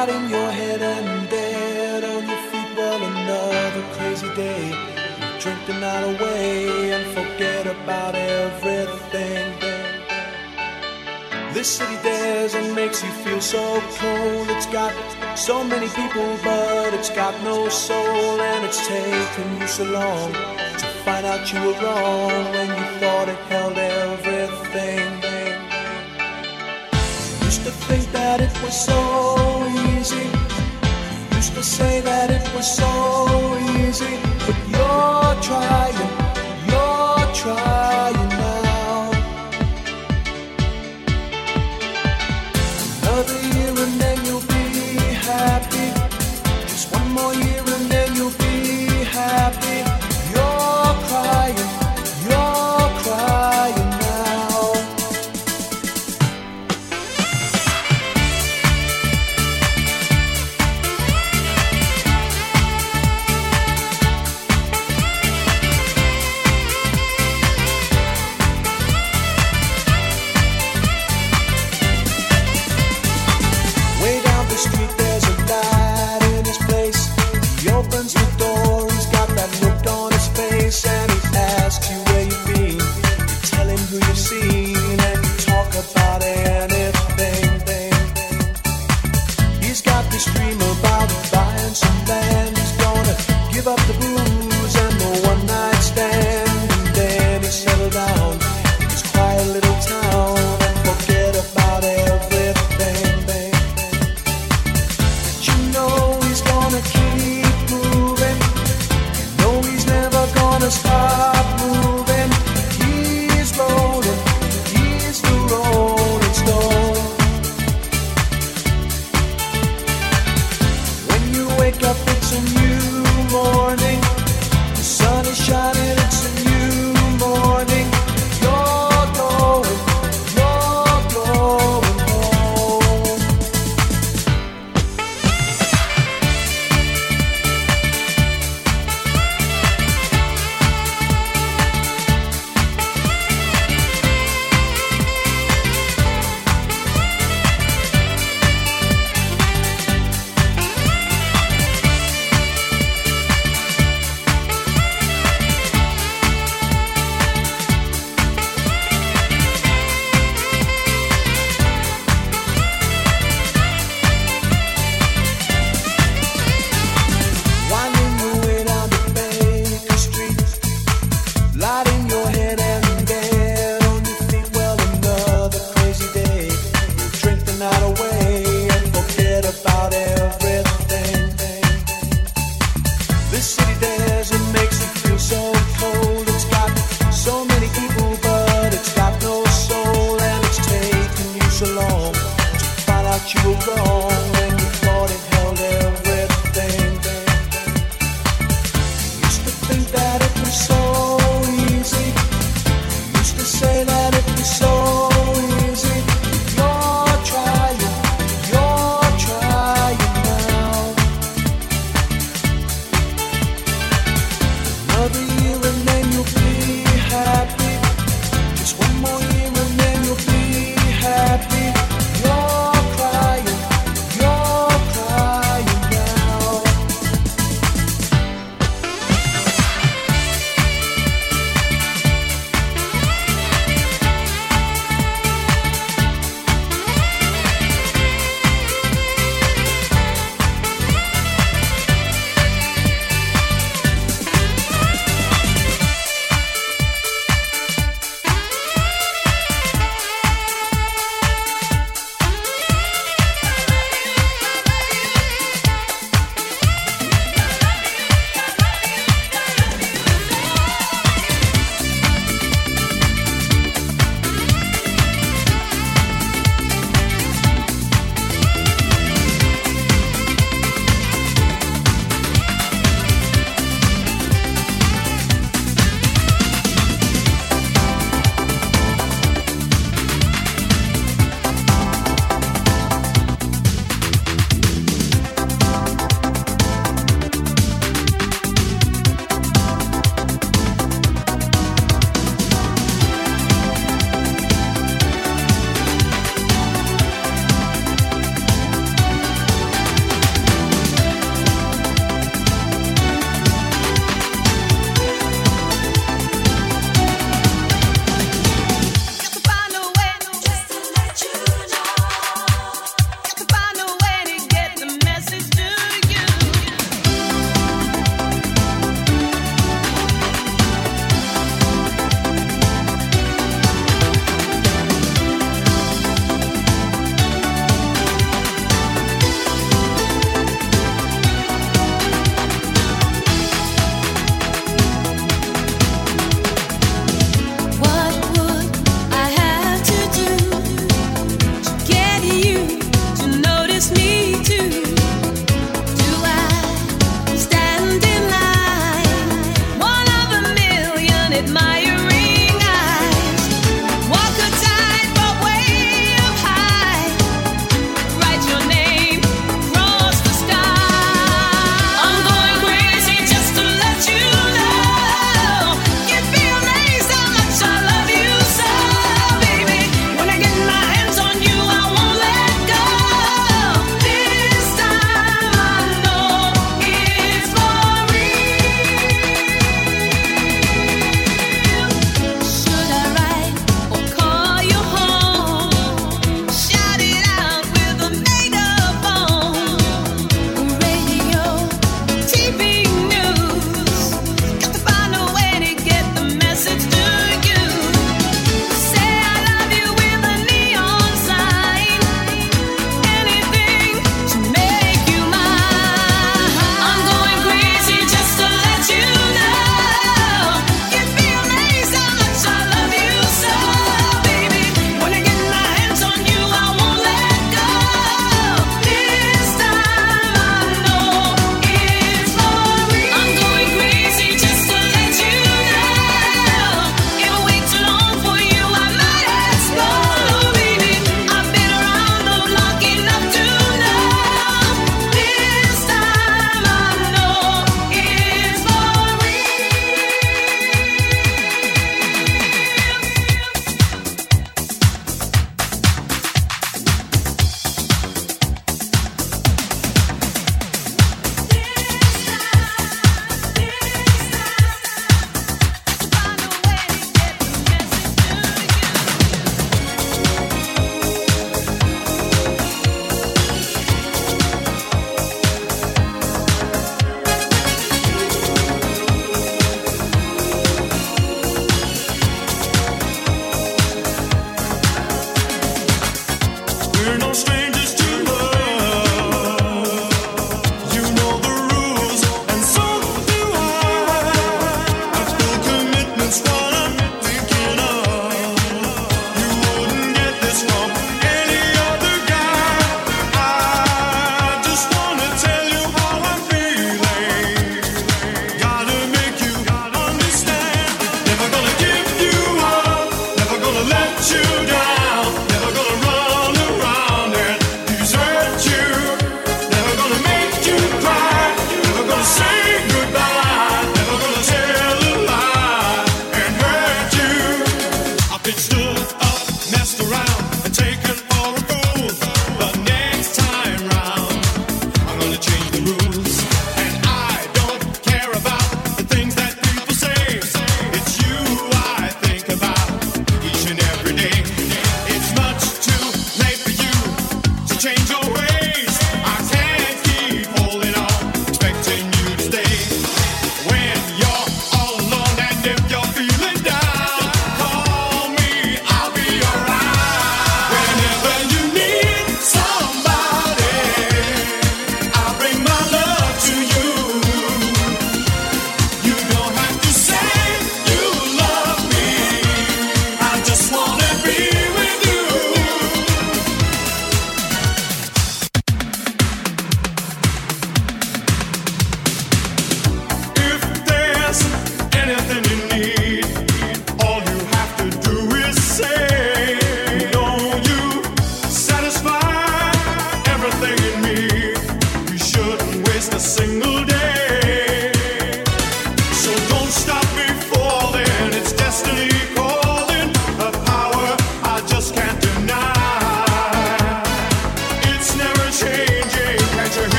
lighting your head and dead on your feet. Well, another crazy day. Drink the night away and forget about everything. This city dares and makes you feel so cold. It's got so many people, but it's got no soul, and it's taken you so long to find out you were wrong when you thought it held everything used to think that it was so easy. Used to say that it was so easy. But you're trying, dream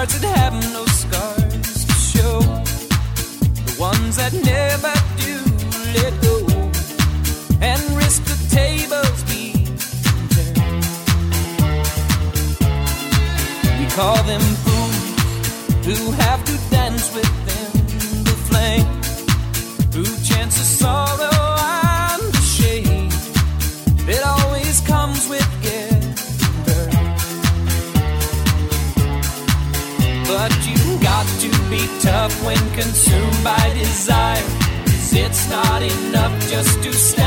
hearts that have no scars to show, the ones that never do let go and risk the tables being turned. We call them fools who have. be tough when consumed by desire. Cause it's not enough just to stay.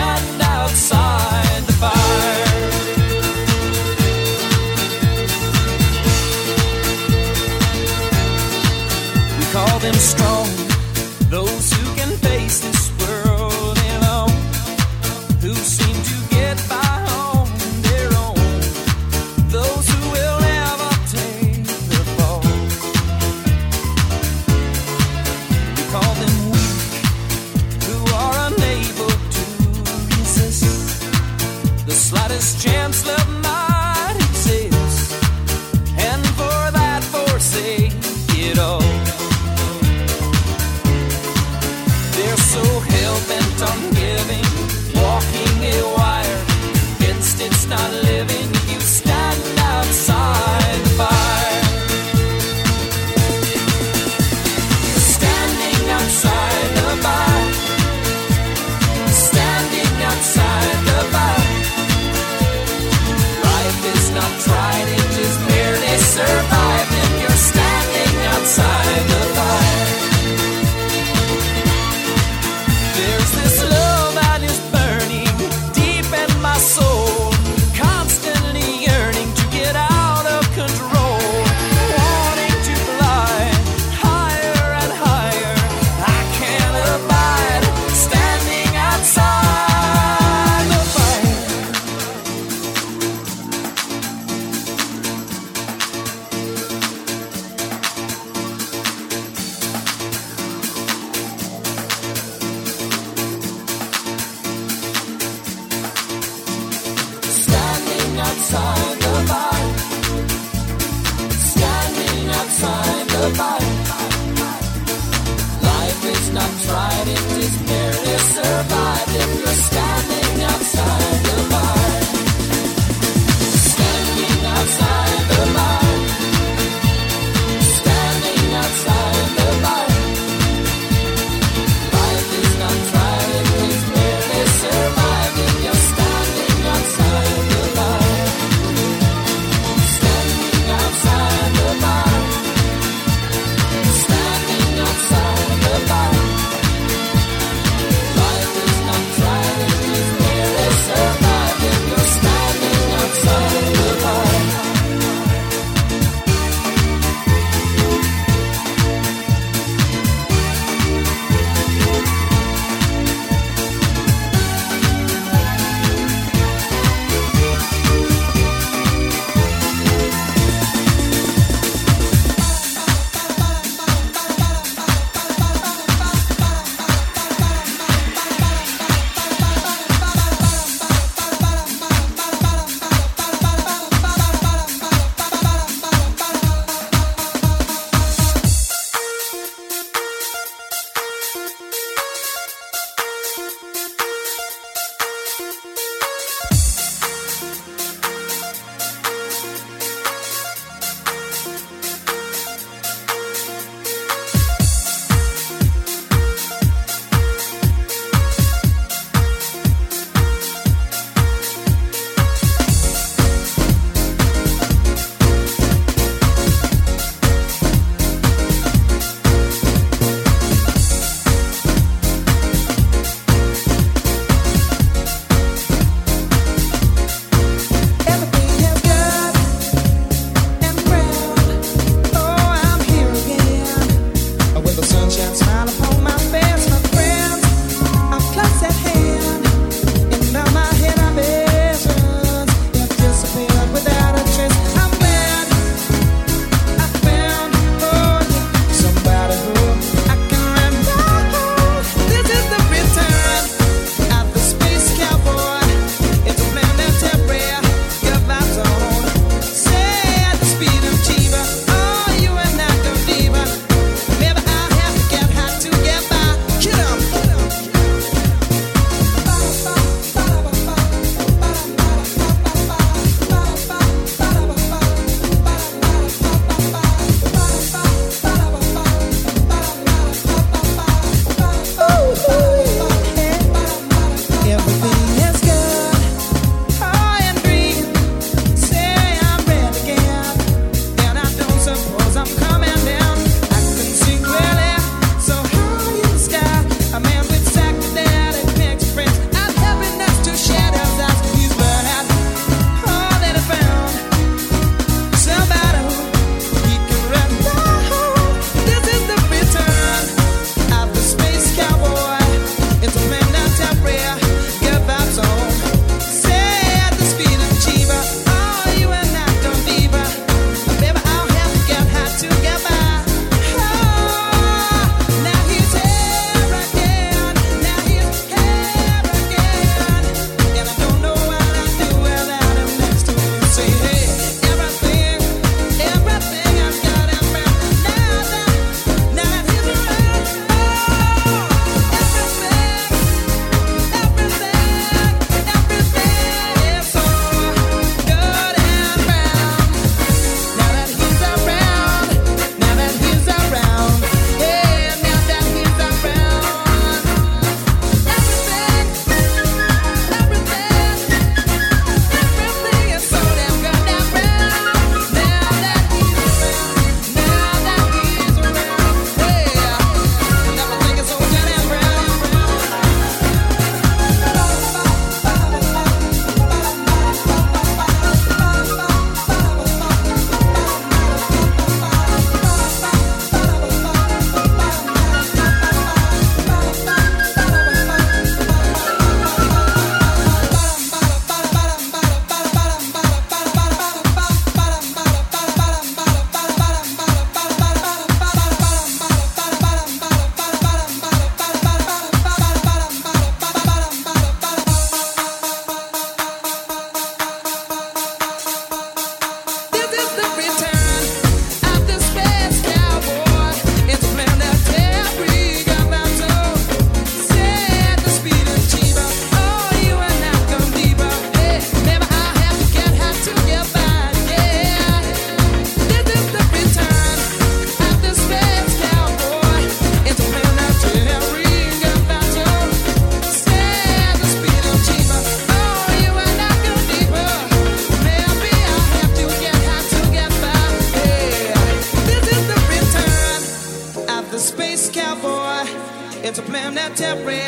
It's a planetary,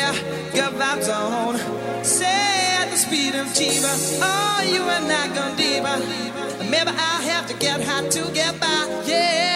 good vibes on. Say at the speed of Chiva, oh, you are not gonna diva. Maybe I'll have to get hot to get by, yeah.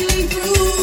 let through.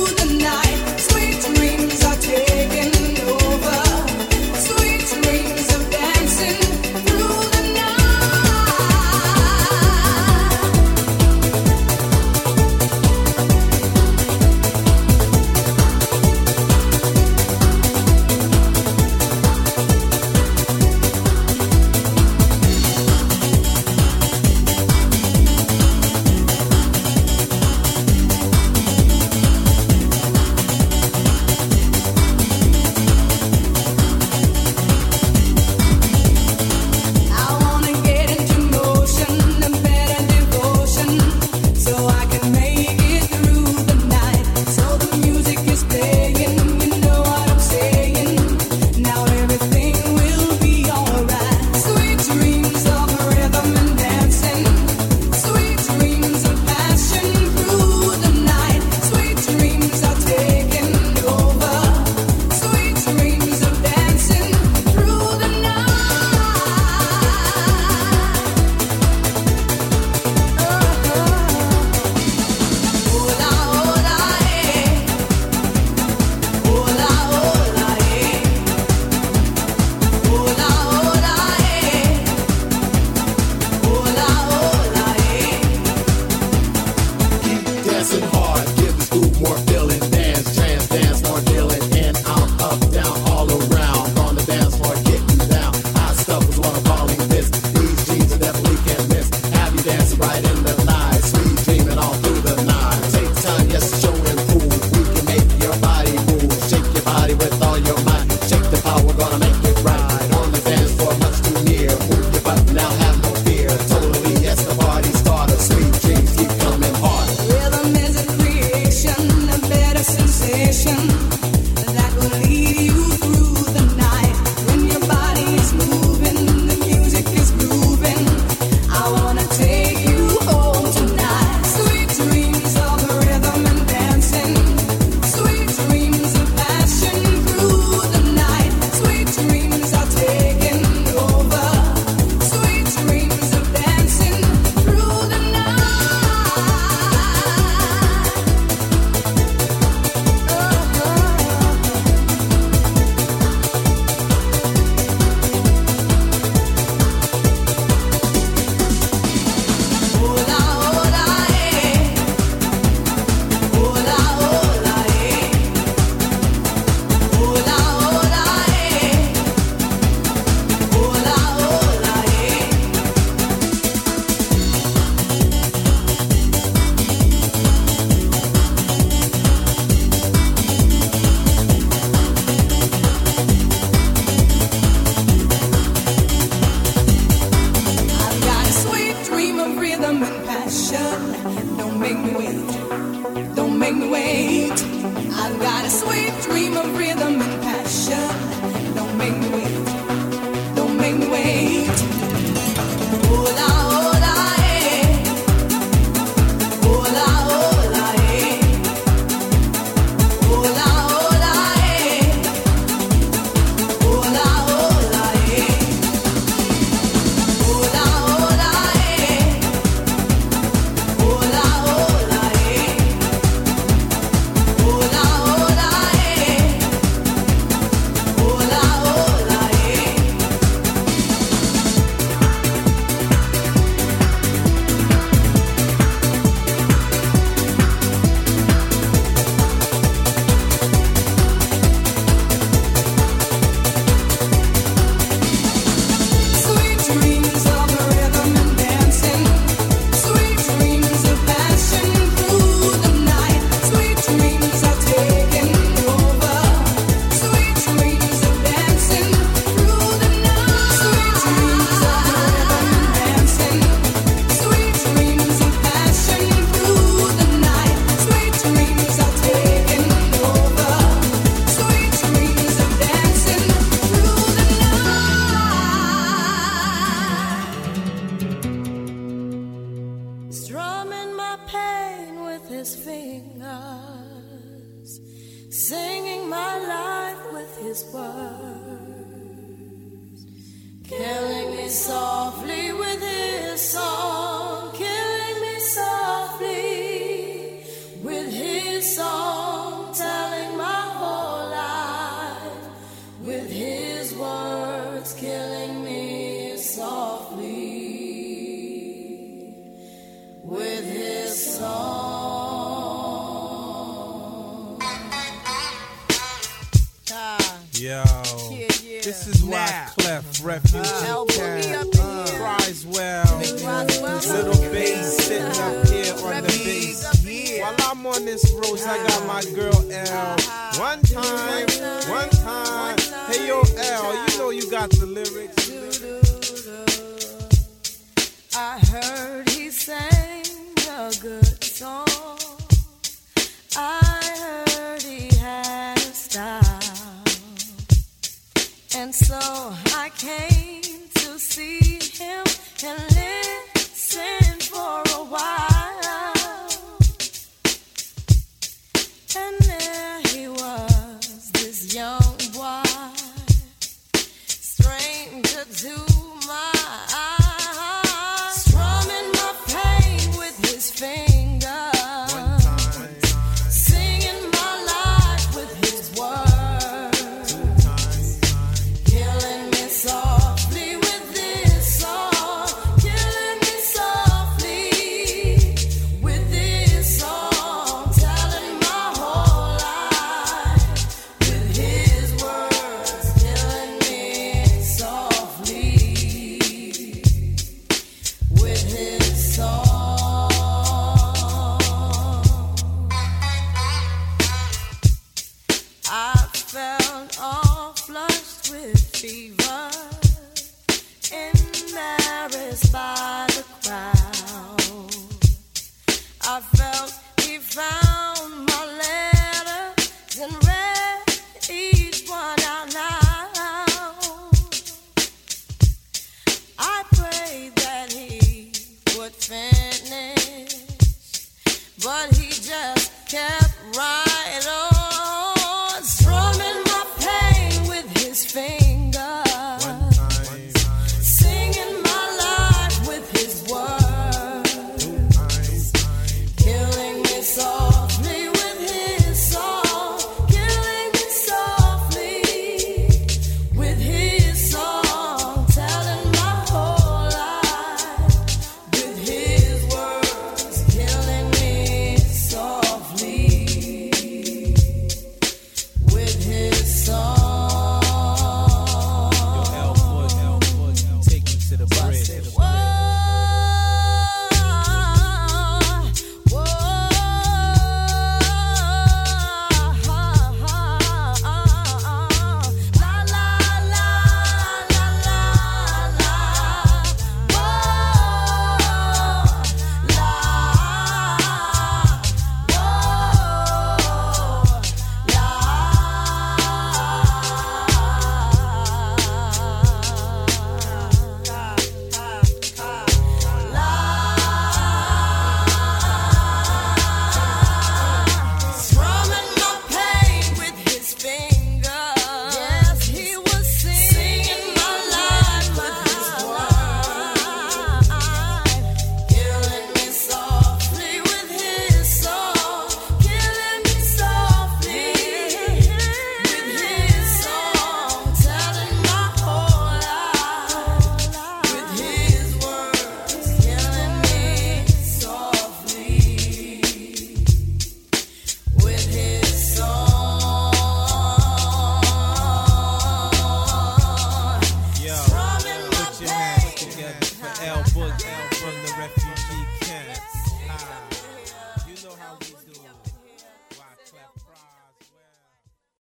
rhythm Yo, Yeah, yeah. this is why Now. Clef uh-huh. Refugee L Boogie Cat up in uh, cries well. Little bass sitting up uh-huh. here on the bass. While I'm on this road, I got my uh-huh. girl L. One time, one time. Hey yo, L, you know you got the lyrics. I heard he sang a good song. And so I came to see him and listen for a while.